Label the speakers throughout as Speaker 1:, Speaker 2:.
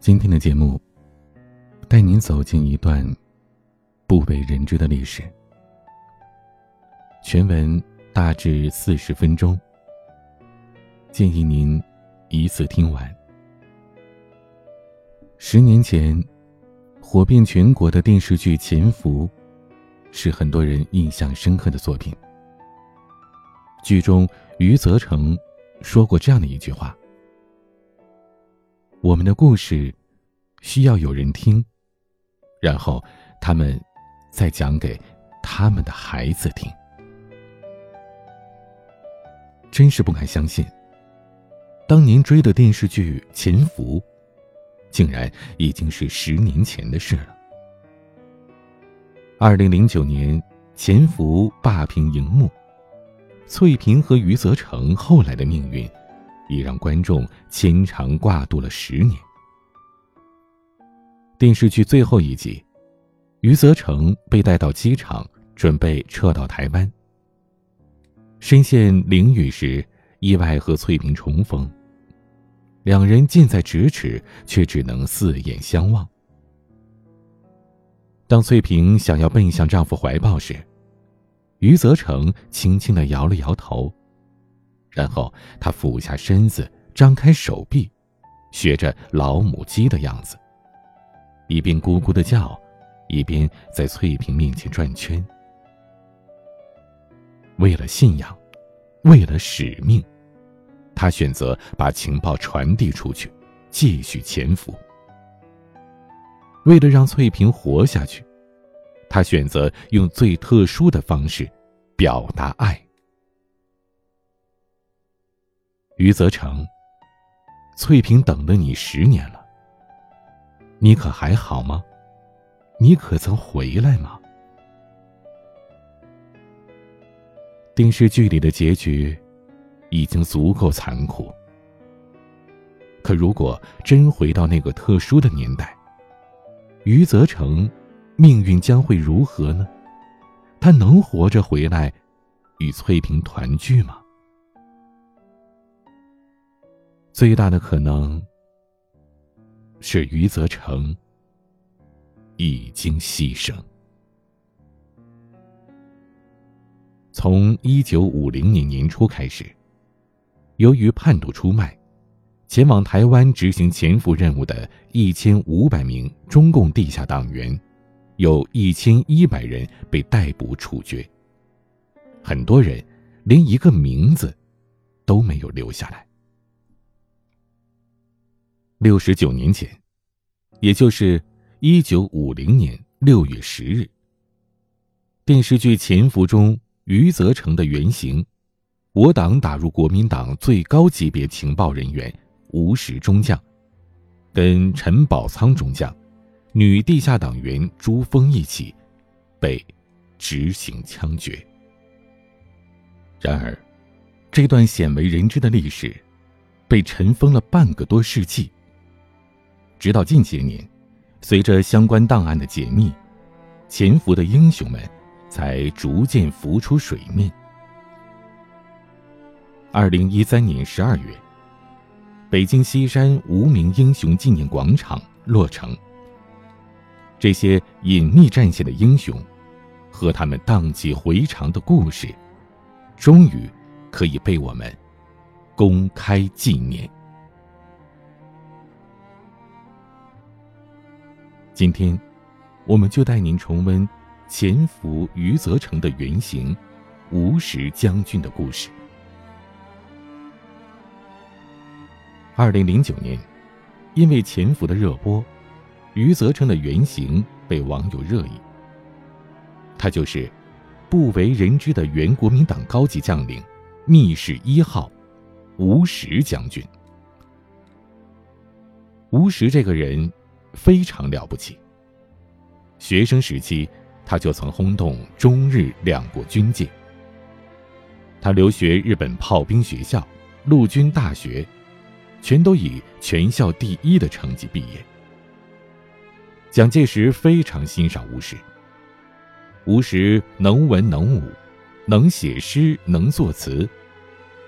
Speaker 1: 今天的节目，带您走进一段不为人知的历史。全文大致四十分钟，建议您一次听完。十年前，火遍全国的电视剧《潜伏》，是很多人印象深刻的作品。剧中，余则成说过这样的一句话。我们的故事需要有人听，然后他们再讲给他们的孩子听。真是不敢相信，当年追的电视剧《潜伏》，竟然已经是十年前的事了。二零零九年，《潜伏》霸屏荧幕，翠萍和余则成后来的命运。也让观众牵肠挂肚了十年。电视剧最后一集，余则成被带到机场，准备撤到台湾。身陷囹圄时，意外和翠萍重逢，两人近在咫尺，却只能四眼相望。当翠萍想要奔向丈夫怀抱时，余则成轻轻的摇了摇头。然后他俯下身子，张开手臂，学着老母鸡的样子，一边咕咕的叫，一边在翠萍面前转圈。为了信仰，为了使命，他选择把情报传递出去，继续潜伏。为了让翠萍活下去，他选择用最特殊的方式表达爱。余则成，翠萍等了你十年了，你可还好吗？你可曾回来吗？电视剧里的结局已经足够残酷，可如果真回到那个特殊的年代，余则成命运将会如何呢？他能活着回来与翠萍团聚吗？最大的可能是余则成已经牺牲。从一九五零年年初开始，由于叛徒出卖，前往台湾执行潜伏任务的一千五百名中共地下党员，有一千一百人被逮捕处决，很多人连一个名字都没有留下来。六十九年前，也就是一九五零年六月十日，电视剧《潜伏》中余则成的原型，我党打入国民党最高级别情报人员吴石中将，跟陈宝仓中将、女地下党员朱峰一起被执行枪决。然而，这段鲜为人知的历史，被尘封了半个多世纪。直到近些年，随着相关档案的解密，潜伏的英雄们才逐渐浮出水面。二零一三年十二月，北京西山无名英雄纪念广场落成。这些隐秘战线的英雄，和他们荡气回肠的故事，终于可以被我们公开纪念。今天，我们就带您重温潜伏余则成的原型吴石将军的故事。二零零九年，因为潜伏的热播，余则成的原型被网友热议。他就是不为人知的原国民党高级将领密室一号吴石将军。吴石这个人。非常了不起。学生时期，他就曾轰动中日两国军界。他留学日本炮兵学校、陆军大学，全都以全校第一的成绩毕业。蒋介石非常欣赏吴石。吴石能文能武，能写诗，能作词，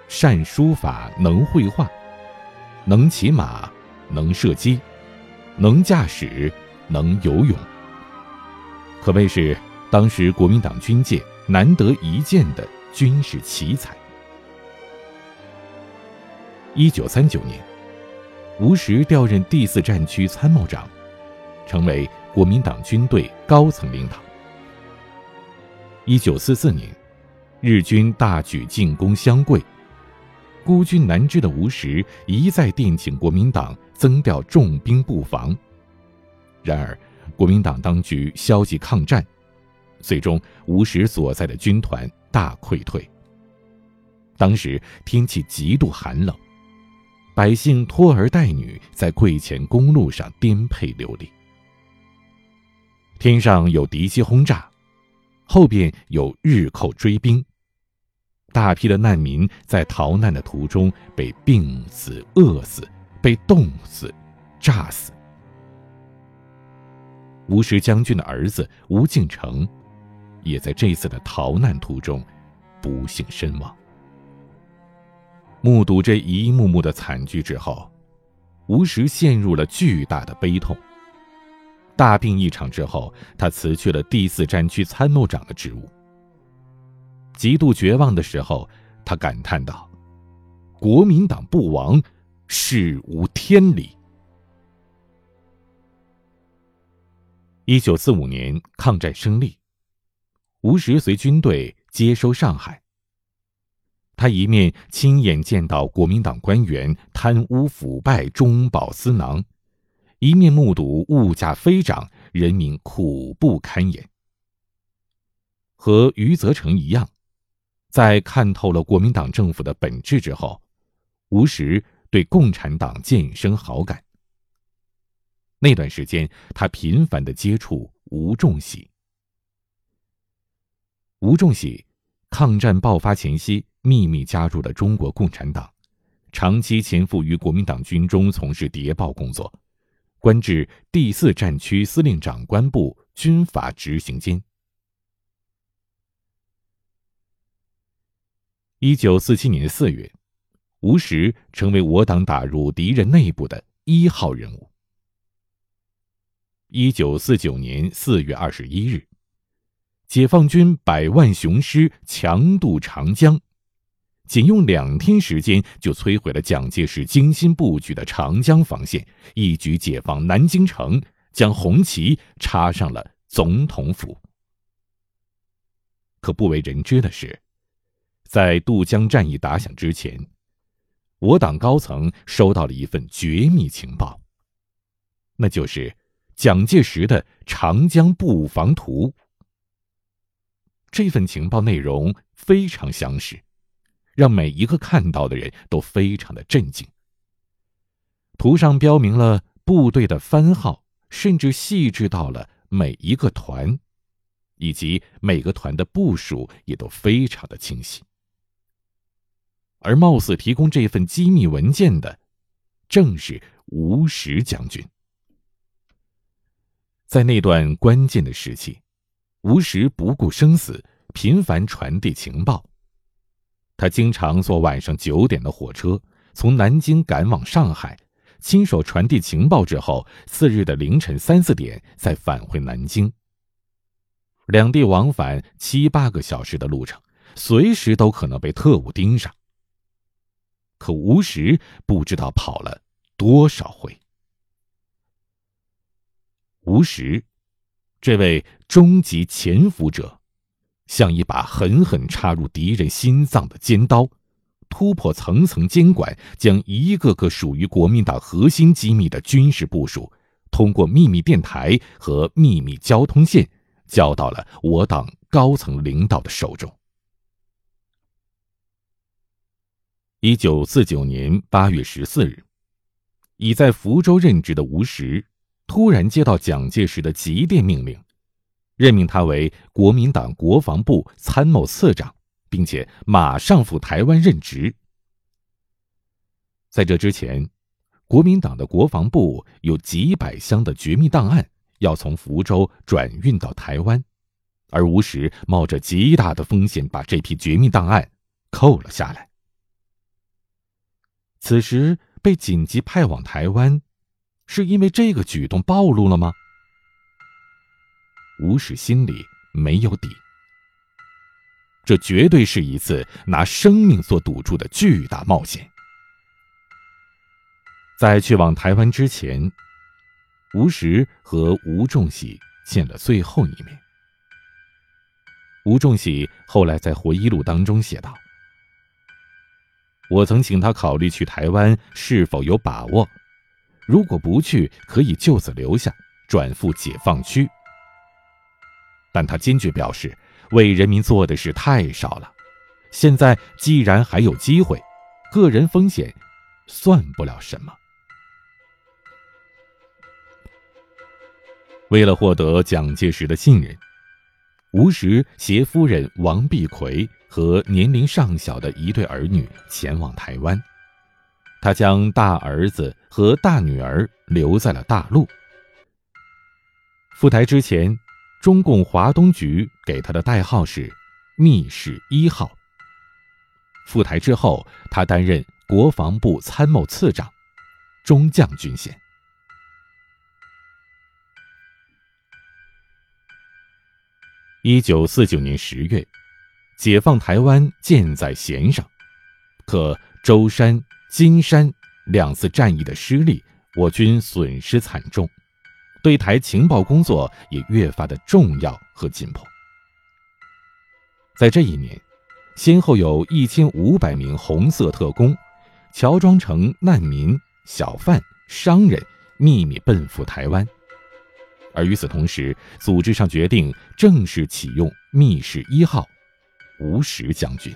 Speaker 1: 善书法，能绘画，能骑马，能射击。能驾驶，能游泳，可谓是当时国民党军界难得一见的军事奇才。一九三九年，吴石调任第四战区参谋长，成为国民党军队高层领导。一九四四年，日军大举进攻湘桂，孤军难支的吴石一再电请国民党增调重兵布防，然而国民党当局消极抗战，最终吴石所在的军团大溃退。当时天气极度寒冷。百姓拖儿带女在桂前公路上颠沛流离，天上有敌机轰炸，后边有日寇追兵，大批的难民在逃难的途中被病死、饿死、被冻死、炸死。吴石将军的儿子吴敬成，也在这次的逃难途中不幸身亡。目睹这一幕幕的惨剧之后，吴石陷入了巨大的悲痛。大病一场之后，他辞去了第四战区参谋长的职务。极度绝望的时候，他感叹道：“国民党不亡，事无天理。”一九四五年抗战胜利，吴石随军队接收上海。他一面亲眼见到国民党官员贪污腐败、中饱私囊，一面目睹物价飞涨，人民苦不堪言。和余则成一样，在看透了国民党政府的本质之后，吴石对共产党渐生好感。那段时间，他频繁的接触吴仲喜。吴仲喜，抗战爆发前夕。秘密加入了中国共产党，长期潜伏于国民党军中从事谍报工作，官至第四战区司令长官部军法执行监。一九四七年四月，吴石成为我党打入敌人内部的一号人物。一九四九年四月二十一日，解放军百万雄师强渡长江。仅用两天时间，就摧毁了蒋介石精心布局的长江防线，一举解放南京城，将红旗插上了总统府。可不为人知的是，在渡江战役打响之前，我党高层收到了一份绝密情报，那就是蒋介石的长江布防图。这份情报内容非常详实。让每一个看到的人都非常的震惊。图上标明了部队的番号，甚至细致到了每一个团，以及每个团的部署也都非常的清晰。而貌似提供这份机密文件的，正是吴石将军。在那段关键的时期，吴石不顾生死，频繁传递情报。他经常坐晚上九点的火车，从南京赶往上海，亲手传递情报之后，次日的凌晨三四点再返回南京。两地往返七八个小时的路程，随时都可能被特务盯上。可吴石不知道跑了多少回。吴石，这位终极潜伏者。像一把狠狠插入敌人心脏的尖刀，突破层层监管，将一个个属于国民党核心机密的军事部署，通过秘密电台和秘密交通线，交到了我党高层领导的手中。一九四九年八月十四日，已在福州任职的吴石，突然接到蒋介石的急电命令。任命他为国民党国防部参谋次长，并且马上赴台湾任职。在这之前，国民党的国防部有几百箱的绝密档案要从福州转运到台湾，而吴石冒着极大的风险把这批绝密档案扣了下来。此时被紧急派往台湾，是因为这个举动暴露了吗？吴石心里没有底。这绝对是一次拿生命做赌注的巨大冒险。在去往台湾之前，吴石和吴仲喜见了最后一面。吴仲喜后来在回忆录当中写道：“我曾请他考虑去台湾是否有把握，如果不去，可以就此留下，转赴解放区。但他坚决表示，为人民做的事太少了。现在既然还有机会，个人风险算不了什么。”为了获得蒋介石的信任，吴石携夫人王碧葵和年龄尚小的一对儿女前往台湾。他将大儿子和大女儿留在了大陆。赴台之前，中共华东局给他的代号是“密室一号”。赴台之后，他担任国防部参谋次长，中将军衔。一九四九年十月，解放台湾箭在弦上，可舟山、金山两次战役的失利，我军损失惨重，对台情报工作也越发的重要和紧迫。在这一年，先后有一千五百名红色特工，乔装成难民、小贩、商人，秘密奔赴台湾。而与此同时，组织上决定正式启用“密室一号”吴石将军。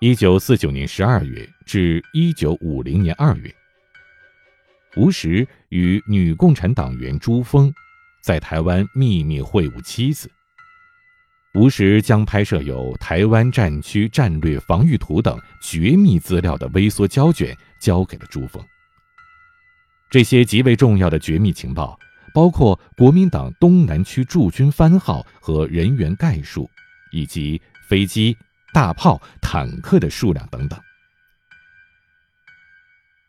Speaker 1: 一九四九年十二月至一九五零年二月，吴石与女共产党员朱峰在台湾秘密会晤妻子。吴石将拍摄有台湾战区战略防御图等绝密资料的微缩胶卷交给了朱峰。这些极为重要的绝密情报，包括国民党东南区驻军番号和人员概述，以及飞机、大炮、坦克的数量等等。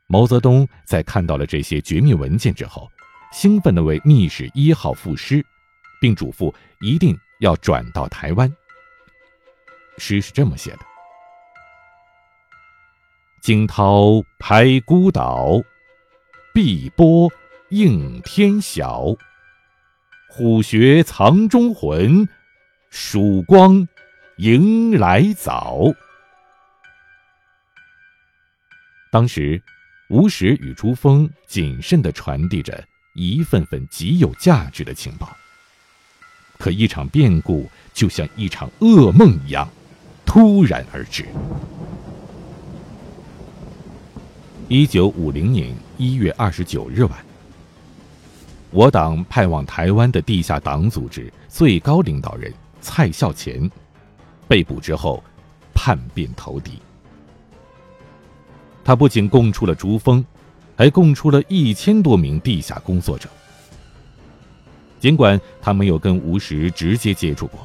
Speaker 1: 毛泽东在看到了这些绝密文件之后，兴奋地为密使一号赋诗，并嘱咐一定要转到台湾。诗是这么写的：“惊涛拍孤岛。”碧波映天晓，虎穴藏忠魂，曙光迎来早。当时，吴石与朱峰谨慎地传递着一份份极有价值的情报。可一场变故就像一场噩梦一样，突然而至。一九五零年一月二十九日晚，我党派往台湾的地下党组织最高领导人蔡孝乾被捕之后，叛变投敌。他不仅供出了朱峰，还供出了一千多名地下工作者。尽管他没有跟吴石直接接触过，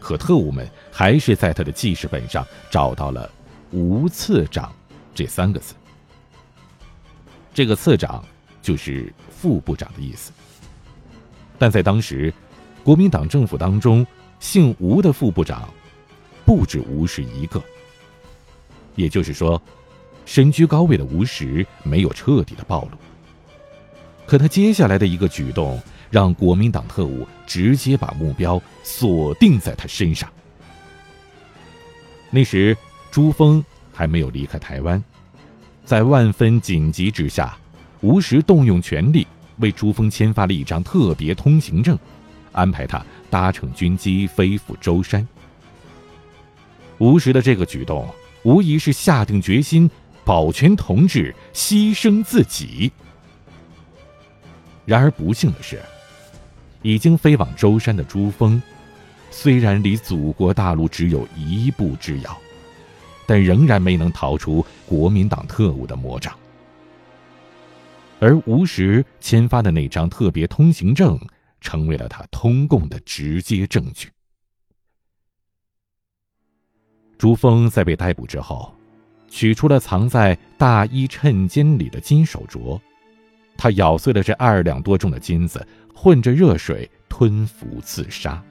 Speaker 1: 可特务们还是在他的记事本上找到了“吴次长”这三个字。这个次长就是副部长的意思，但在当时，国民党政府当中姓吴的副部长不止吴石一个。也就是说，身居高位的吴石没有彻底的暴露。可他接下来的一个举动，让国民党特务直接把目标锁定在他身上。那时，朱峰还没有离开台湾。在万分紧急之下，吴石动用权力为朱峰签发了一张特别通行证，安排他搭乘军机飞赴舟山。吴石的这个举动，无疑是下定决心保全同志，牺牲自己。然而不幸的是，已经飞往舟山的朱峰，虽然离祖国大陆只有一步之遥。但仍然没能逃出国民党特务的魔掌，而吴石签发的那张特别通行证，成为了他通共的直接证据。朱峰在被逮捕之后，取出了藏在大衣衬肩里的金手镯，他咬碎了这二两多重的金子，混着热水吞服自杀。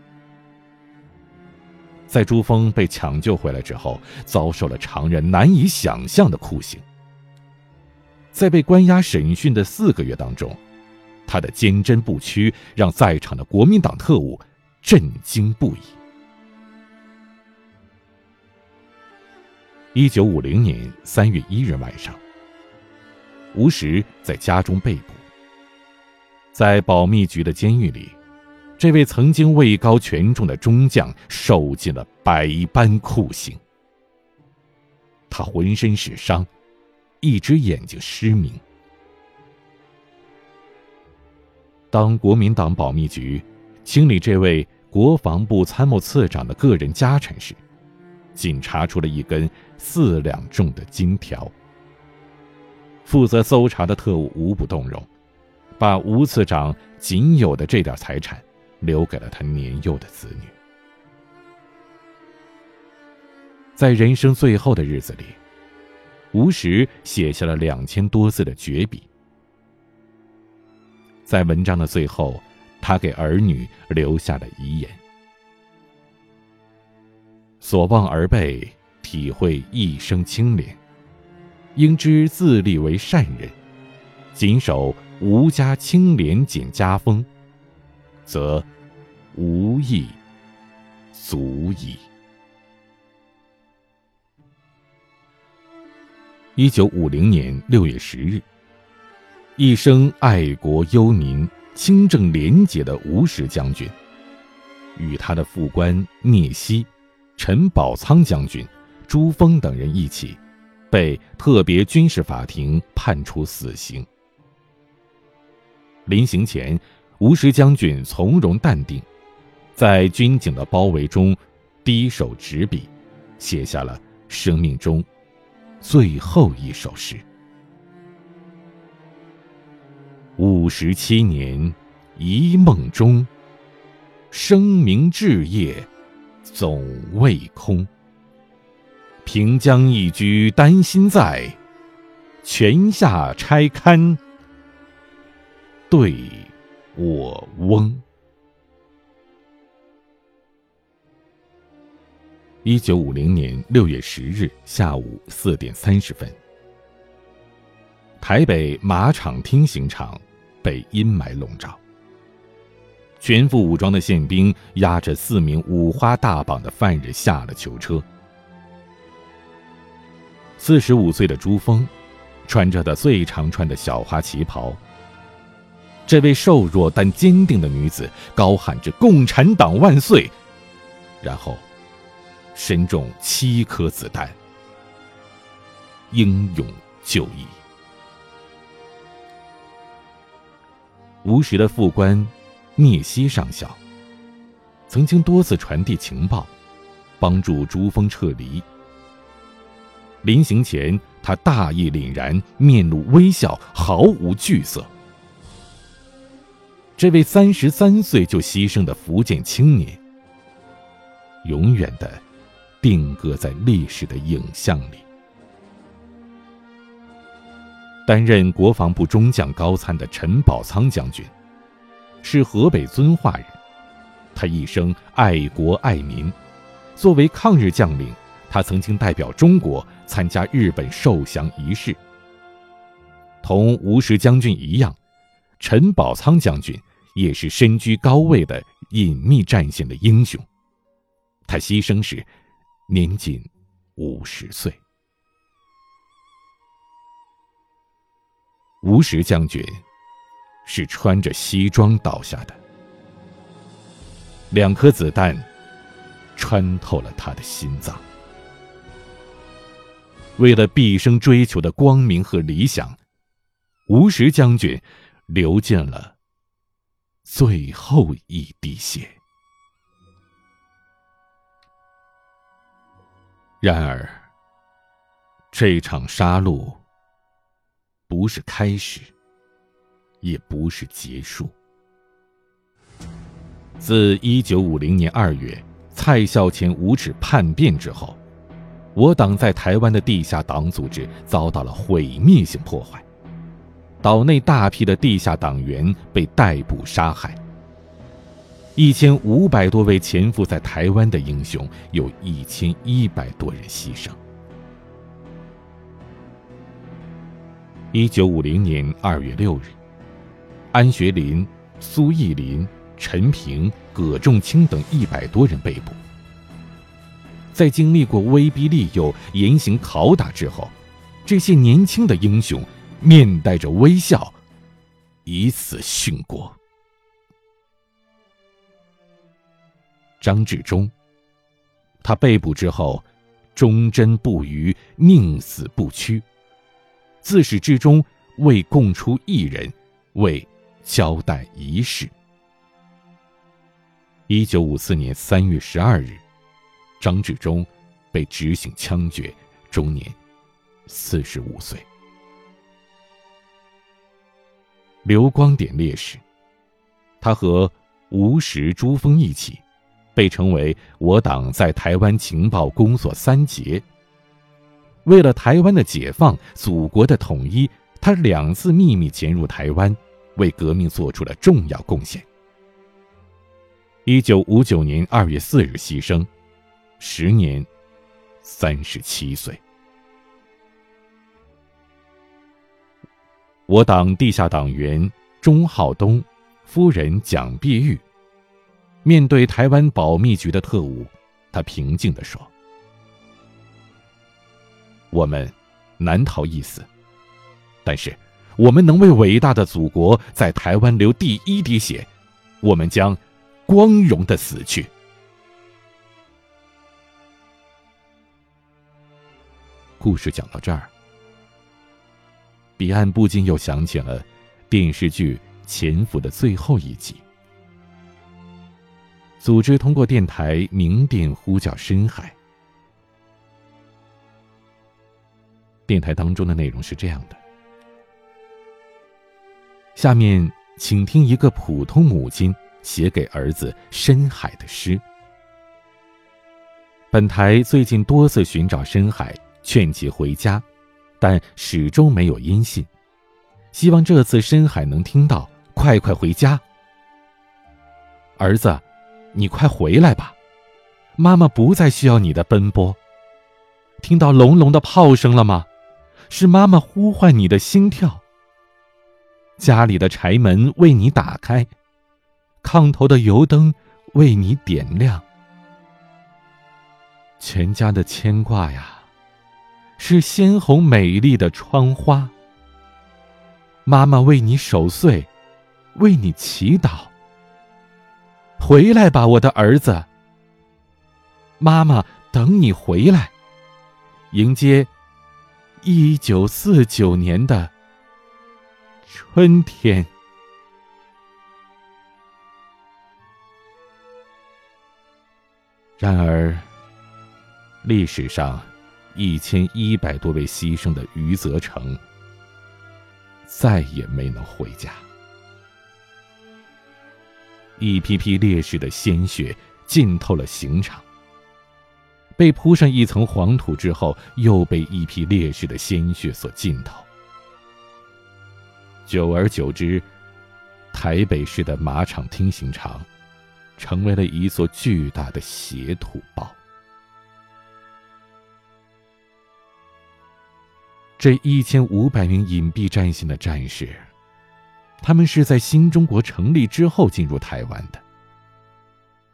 Speaker 1: 在朱峰被抢救回来之后，遭受了常人难以想象的酷刑。在被关押审讯的四个月当中，他的坚贞不屈让在场的国民党特务震惊不已。一九五零年三月一日晚上，吴石在家中被捕。在保密局的监狱里，这位曾经位高权重的中将受尽了百般酷刑。他浑身是伤，一只眼睛失明。当国民党保密局清理这位国防部参谋次长的个人家产时，仅查出了一根四两重的金条。负责搜查的特务无不动容，把吴次长仅有的这点财产留给了他年幼的子女。在人生最后的日子里，吴石写下了两千多字的绝笔。在文章的最后，他给儿女留下了遗言。所望而备，体会一生清廉。应知自立为善人，谨守吾家清廉简家风，则无益足矣。一九五零年六月十日，一生爱国忧民、清正廉洁的吴石将军，与他的副官聂希。陈宝仓将军、朱峰等人一起，被特别军事法庭判处死刑。临行前，吴石将军从容淡定，在军警的包围中，低手执笔，写下了生命中最后一首诗：“五十七年，一梦中，声名志业。”总未空。平江一居丹心在，泉下拆堪对我翁。一九五零年六月十日下午四点三十分，台北马场厅刑场被阴霾笼罩。全副武装的宪兵押着四名五花大绑的犯人下了囚车。四十五岁的朱峰，穿着的最常穿的小花旗袍。这位瘦弱但坚定的女子高喊着“共产党万岁”，然后身中七颗子弹，英勇就义。吴石的副官。聂希上校曾经多次传递情报，帮助朱峰撤离。临行前，他大义凛然，面露微笑，毫无惧色。这位三十三岁就牺牲的福建青年，永远的定格在历史的影像里。担任国防部中将高参的陈宝仓将军。是河北遵化人，他一生爱国爱民。作为抗日将领，他曾经代表中国参加日本受降仪式。同吴石将军一样，陈宝仓将军也是身居高位的隐秘战线的英雄。他牺牲时年仅五十岁。吴石将军。是穿着西装倒下的，两颗子弹穿透了他的心脏。为了毕生追求的光明和理想，吴石将军流尽了最后一滴血。然而，这场杀戮不是开始。也不是结束。自一九五零年二月蔡孝乾无耻叛变之后，我党在台湾的地下党组织遭到了毁灭性破坏，岛内大批的地下党员被逮捕杀害。一千五百多位潜伏在台湾的英雄，有一千一百多人牺牲。一九五零年二月六日，安学林、苏义林、陈平、葛仲清等一百多人被捕。在经历过威逼利诱、严刑拷打之后，这些年轻的英雄面带着微笑，以死殉国。张治中，他被捕之后，忠贞不渝，宁死不屈，自始至终为供出一人，为交代一事。一九五四年三月十二日，张治中被执行枪决，终年四十五岁。刘光典烈士，他和吴石、朱峰一起。被称为我党在台湾情报工作三杰。为了台湾的解放、祖国的统一，他两次秘密潜入台湾，为革命做出了重要贡献。一九五九年二月四日牺牲，时年三十七岁。我党地下党员钟浩东，夫人蒋碧玉。面对台湾保密局的特务，他平静地说：“我们难逃一死，但是我们能为伟大的祖国在台湾流第一滴血，我们将光荣的死去。”故事讲到这儿，彼岸不禁又想起了电视剧《潜伏》的最后一集。组织通过电台鸣电呼叫深海。电台当中的内容是这样的：下面请听一个普通母亲写给儿子深海的诗。本台最近多次寻找深海，劝其回家，但始终没有音信。希望这次深海能听到，快快回家，儿子。你快回来吧，妈妈不再需要你的奔波。听到隆隆的炮声了吗？是妈妈呼唤你的心跳。家里的柴门为你打开，炕头的油灯为你点亮。全家的牵挂呀，是鲜红美丽的窗花。妈妈为你守岁，为你祈祷。回来吧，我的儿子。妈妈等你回来，迎接一九四九年的春天。然而，历史上一千一百多位牺牲的余则成，再也没能回家。一批批烈士的鲜血浸透了刑场，被铺上一层黄土之后，又被一批烈士的鲜血所浸透。久而久之，台北市的马场厅刑场，成为了一座巨大的血土包。这一千五百名隐蔽战线的战士。他们是在新中国成立之后进入台湾的。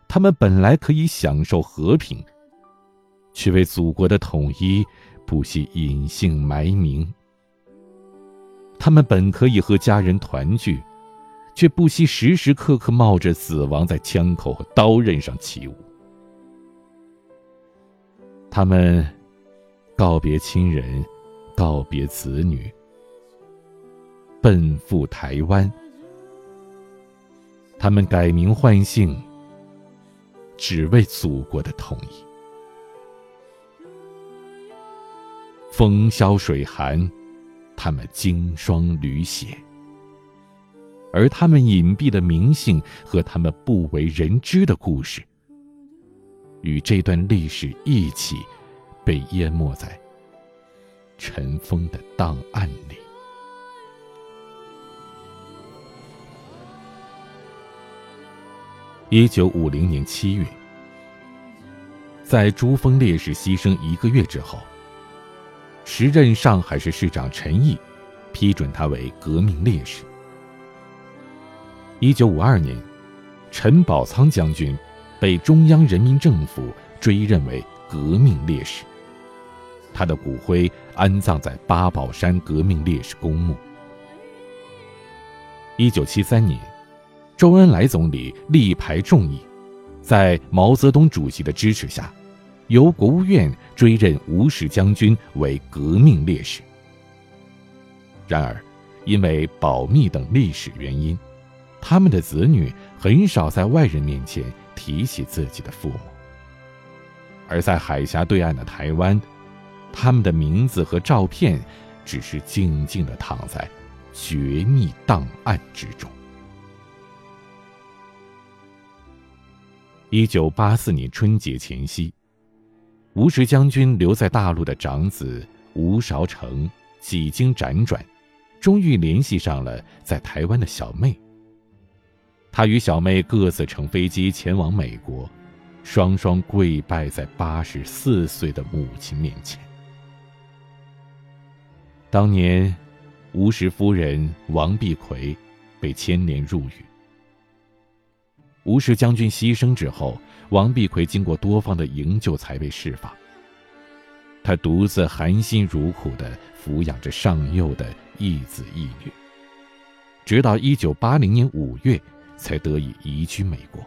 Speaker 1: 他们本来可以享受和平，却为祖国的统一不惜隐姓埋名。他们本可以和家人团聚，却不惜时时刻刻冒着死亡在枪口和刀刃上起舞。他们告别亲人，告别子女。奔赴台湾，他们改名换姓，只为祖国的统一。风萧水寒，他们经霜履雪，而他们隐蔽的名姓和他们不为人知的故事，与这段历史一起被淹没在尘封的档案里。一九五零年七月，在朱峰烈士牺牲一个月之后，时任上海市市长陈毅批准他为革命烈士。一九五二年，陈宝仓将军被中央人民政府追认为革命烈士，他的骨灰安葬在八宝山革命烈士公墓。一九七三年。周恩来总理力排众议，在毛泽东主席的支持下，由国务院追认吴石将军为革命烈士。然而，因为保密等历史原因，他们的子女很少在外人面前提起自己的父母。而在海峡对岸的台湾，他们的名字和照片只是静静的躺在绝密档案之中。一九八四年春节前夕，吴石将军留在大陆的长子吴韶成几经辗转，终于联系上了在台湾的小妹。他与小妹各自乘飞机前往美国，双双跪拜在八十四岁的母亲面前。当年，吴石夫人王碧葵被牵连入狱。吴石将军牺牲之后，王碧奎经过多方的营救才被释放。他独自含辛茹苦地抚养着上幼的一子一女，直到一九八零年五月才得以移居美国。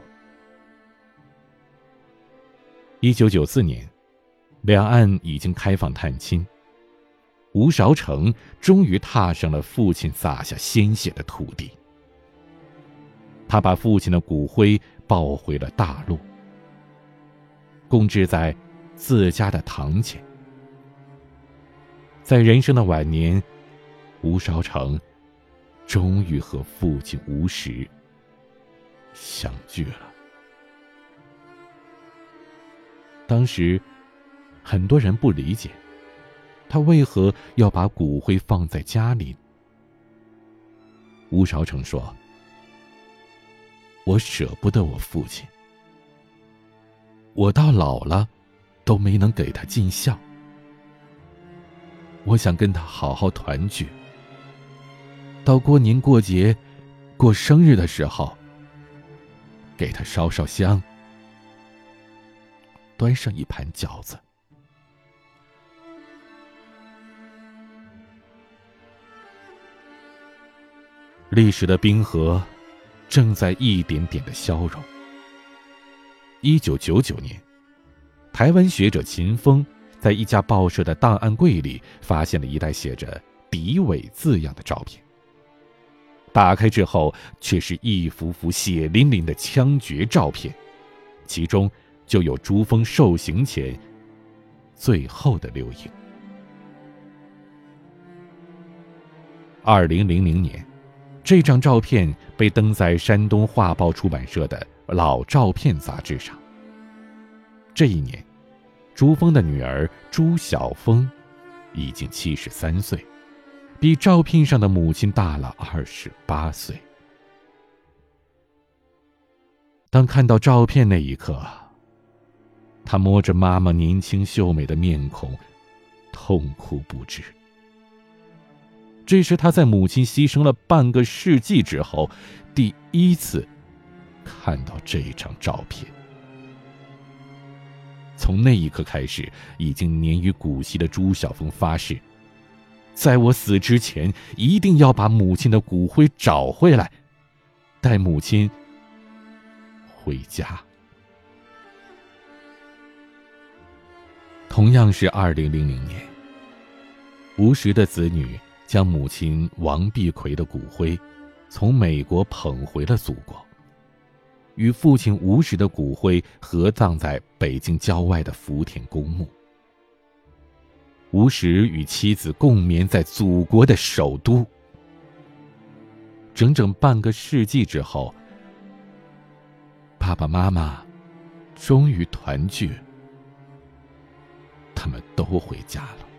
Speaker 1: 一九九四年，两岸已经开放探亲，吴韶成终于踏上了父亲洒下鲜血的土地。他把父亲的骨灰抱回了大陆，供置在自家的堂前。在人生的晚年，吴绍成终于和父亲吴石相聚了。当时，很多人不理解，他为何要把骨灰放在家里。吴少成说。我舍不得我父亲，我到老了，都没能给他尽孝。我想跟他好好团聚，到过年过节、过生日的时候，给他烧烧香，端上一盘饺子。历史的冰河。正在一点点的消融。一九九九年，台湾学者秦风在一家报社的档案柜里发现了一袋写着“敌伪”字样的照片。打开之后，却是一幅幅血淋淋的枪决照片，其中就有朱峰受刑前最后的留影。二零零零年。这张照片被登在山东画报出版社的老照片杂志上。这一年，朱峰的女儿朱晓峰已经七十三岁，比照片上的母亲大了二十八岁。当看到照片那一刻，他摸着妈妈年轻秀美的面孔，痛哭不止。这是他在母亲牺牲了半个世纪之后，第一次看到这张照片。从那一刻开始，已经年逾古稀的朱晓峰发誓，在我死之前，一定要把母亲的骨灰找回来，带母亲回家。同样是二零零零年，吴石的子女。将母亲王碧奎的骨灰从美国捧回了祖国，与父亲吴石的骨灰合葬在北京郊外的福田公墓。吴石与妻子共眠在祖国的首都。整整半个世纪之后，爸爸妈妈终于团聚，他们都回家了。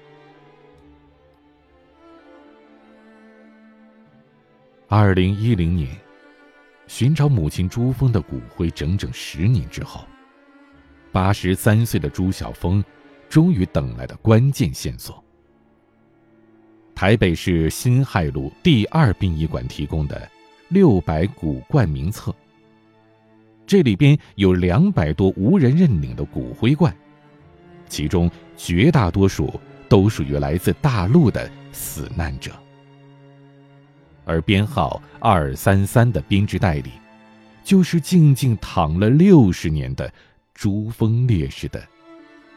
Speaker 1: 二零一零年，寻找母亲朱峰的骨灰整整十年之后，八十三岁的朱晓峰终于等来了关键线索。台北市辛亥路第二殡仪馆提供的六百骨罐名册，这里边有两百多无人认领的骨灰罐，其中绝大多数都属于来自大陆的死难者。而编号二三三的编织袋里，就是静静躺了六十年的珠峰烈士的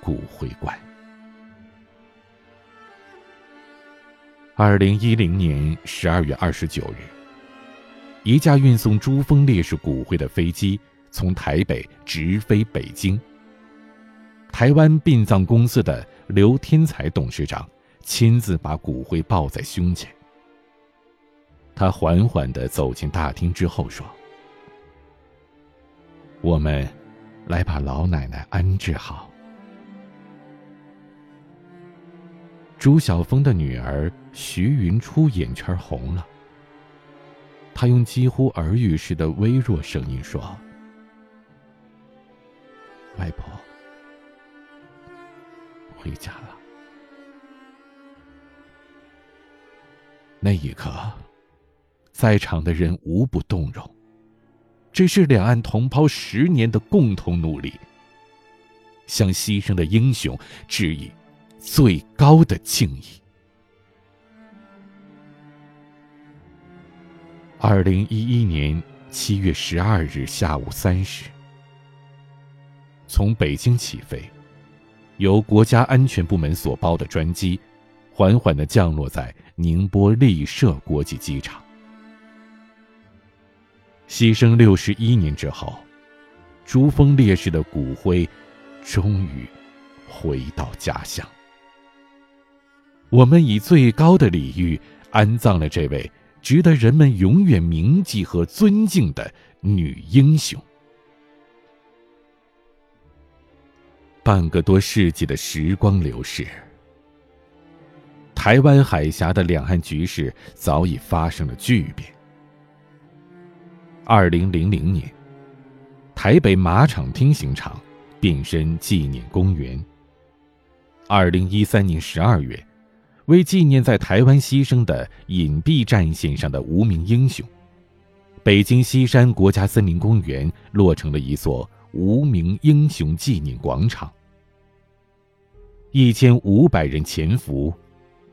Speaker 1: 骨灰罐。二零一零年十二月二十九日，一架运送珠峰烈士骨灰的飞机从台北直飞北京。台湾殡葬公司的刘天才董事长亲自把骨灰抱在胸前。他缓缓的走进大厅之后说：“我们来把老奶奶安置好。”朱晓峰的女儿徐云初眼圈红了，她用几乎耳语似的微弱声音说：“外婆回家了。”那一刻。在场的人无不动容。这是两岸同胞十年的共同努力，向牺牲的英雄致以最高的敬意。二零一一年七月十二日下午三时，从北京起飞，由国家安全部门所包的专机，缓缓的降落在宁波丽舍国际机场。牺牲六十一年之后，珠峰烈士的骨灰终于回到家乡。我们以最高的礼遇安葬了这位值得人们永远铭记和尊敬的女英雄。半个多世纪的时光流逝，台湾海峡的两岸局势早已发生了巨变。二零零零年，台北马场厅刑场变身纪念公园。二零一三年十二月，为纪念在台湾牺牲的隐蔽战线上的无名英雄，北京西山国家森林公园落成了一座无名英雄纪念广场。一千五百人潜伏，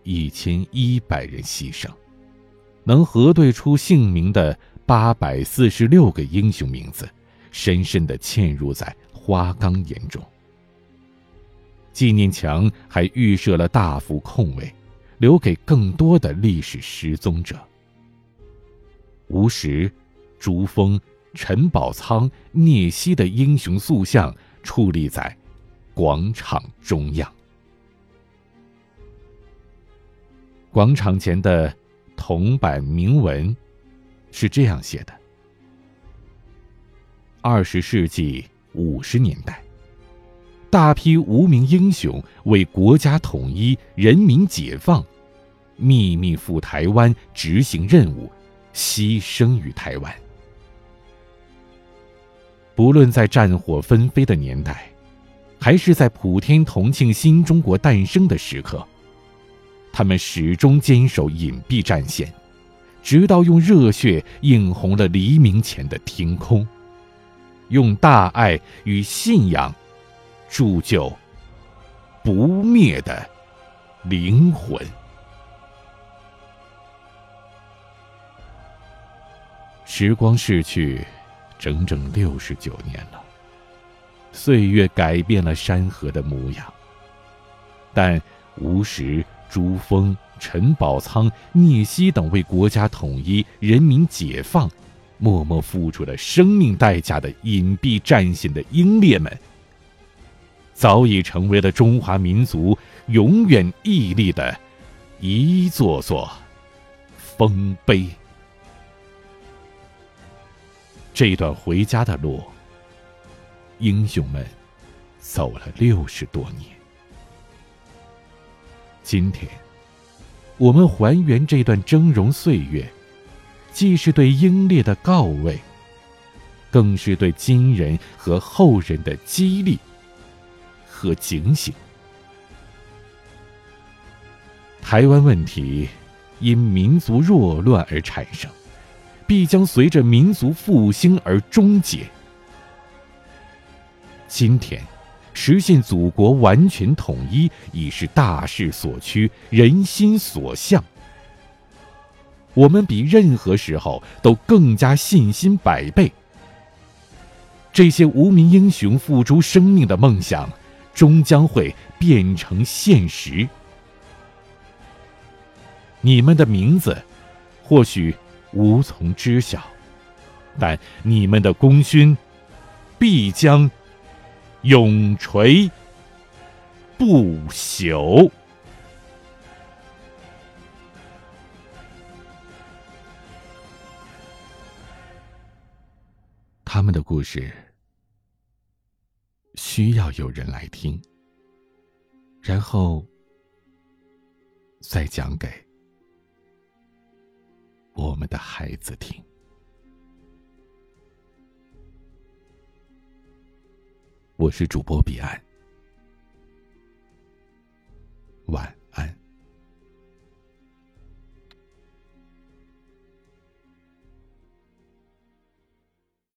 Speaker 1: 一千一百人牺牲，能核对出姓名的。八百四十六个英雄名字，深深的嵌入在花岗岩中。纪念墙还预设了大幅空位，留给更多的历史失踪者。吴石、朱峰、陈宝仓、聂曦的英雄塑像矗立在广场中央。广场前的铜板铭文。是这样写的：二十世纪五十年代，大批无名英雄为国家统一、人民解放，秘密赴台湾执行任务，牺牲于台湾。不论在战火纷飞的年代，还是在普天同庆新中国诞生的时刻，他们始终坚守隐蔽战线。直到用热血映红了黎明前的天空，用大爱与信仰铸就不灭的灵魂。时光逝去，整整六十九年了，岁月改变了山河的模样，但无时、珠峰。陈宝仓、聂曦等为国家统一、人民解放，默默付出了生命代价的隐蔽战线的英烈们，早已成为了中华民族永远屹立的一座座丰碑。这段回家的路，英雄们走了六十多年，今天，我们还原这段峥嵘岁月，既是对英烈的告慰，更是对今人和后人的激励和警醒。台湾问题因民族弱乱而产生，必将随着民族复兴而终结。今天。实现祖国完全统一已是大势所趋、人心所向。我们比任何时候都更加信心百倍。这些无名英雄付出生命的梦想，终将会变成现实。你们的名字，或许无从知晓，但你们的功勋，必将。永垂不朽。他们的故事需要有人来听，然后再讲给我们的孩子听。我是主播彼岸。晚